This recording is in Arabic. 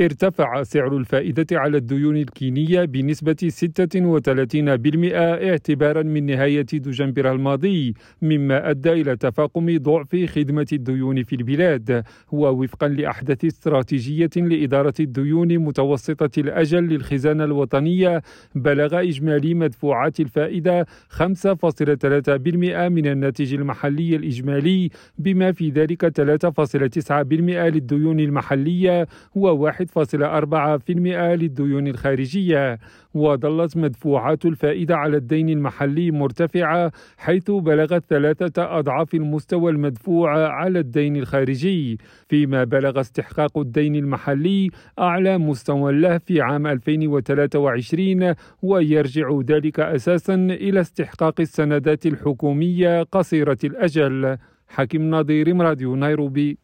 ارتفع سعر الفائدة على الديون الكينية بنسبة 36% اعتبارا من نهاية دجنبر الماضي مما أدى إلى تفاقم ضعف خدمة الديون في البلاد ووفقا لأحدث استراتيجية لإدارة الديون متوسطة الأجل للخزانة الوطنية بلغ إجمالي مدفوعات الفائدة 5.3% من الناتج المحلي الإجمالي بما في ذلك 3.9% للديون المحلية و 1.4% للديون الخارجية. وظلت مدفوعات الفائدة على الدين المحلي مرتفعة حيث بلغت ثلاثة أضعاف المستوى المدفوع على الدين الخارجي. فيما بلغ استحقاق الدين المحلي أعلى مستوى له في عام 2023 ويرجع ذلك أساسا إلى استحقاق السندات الحكومية قصيرة الأجل. حكيم نظير راديو نيروبي.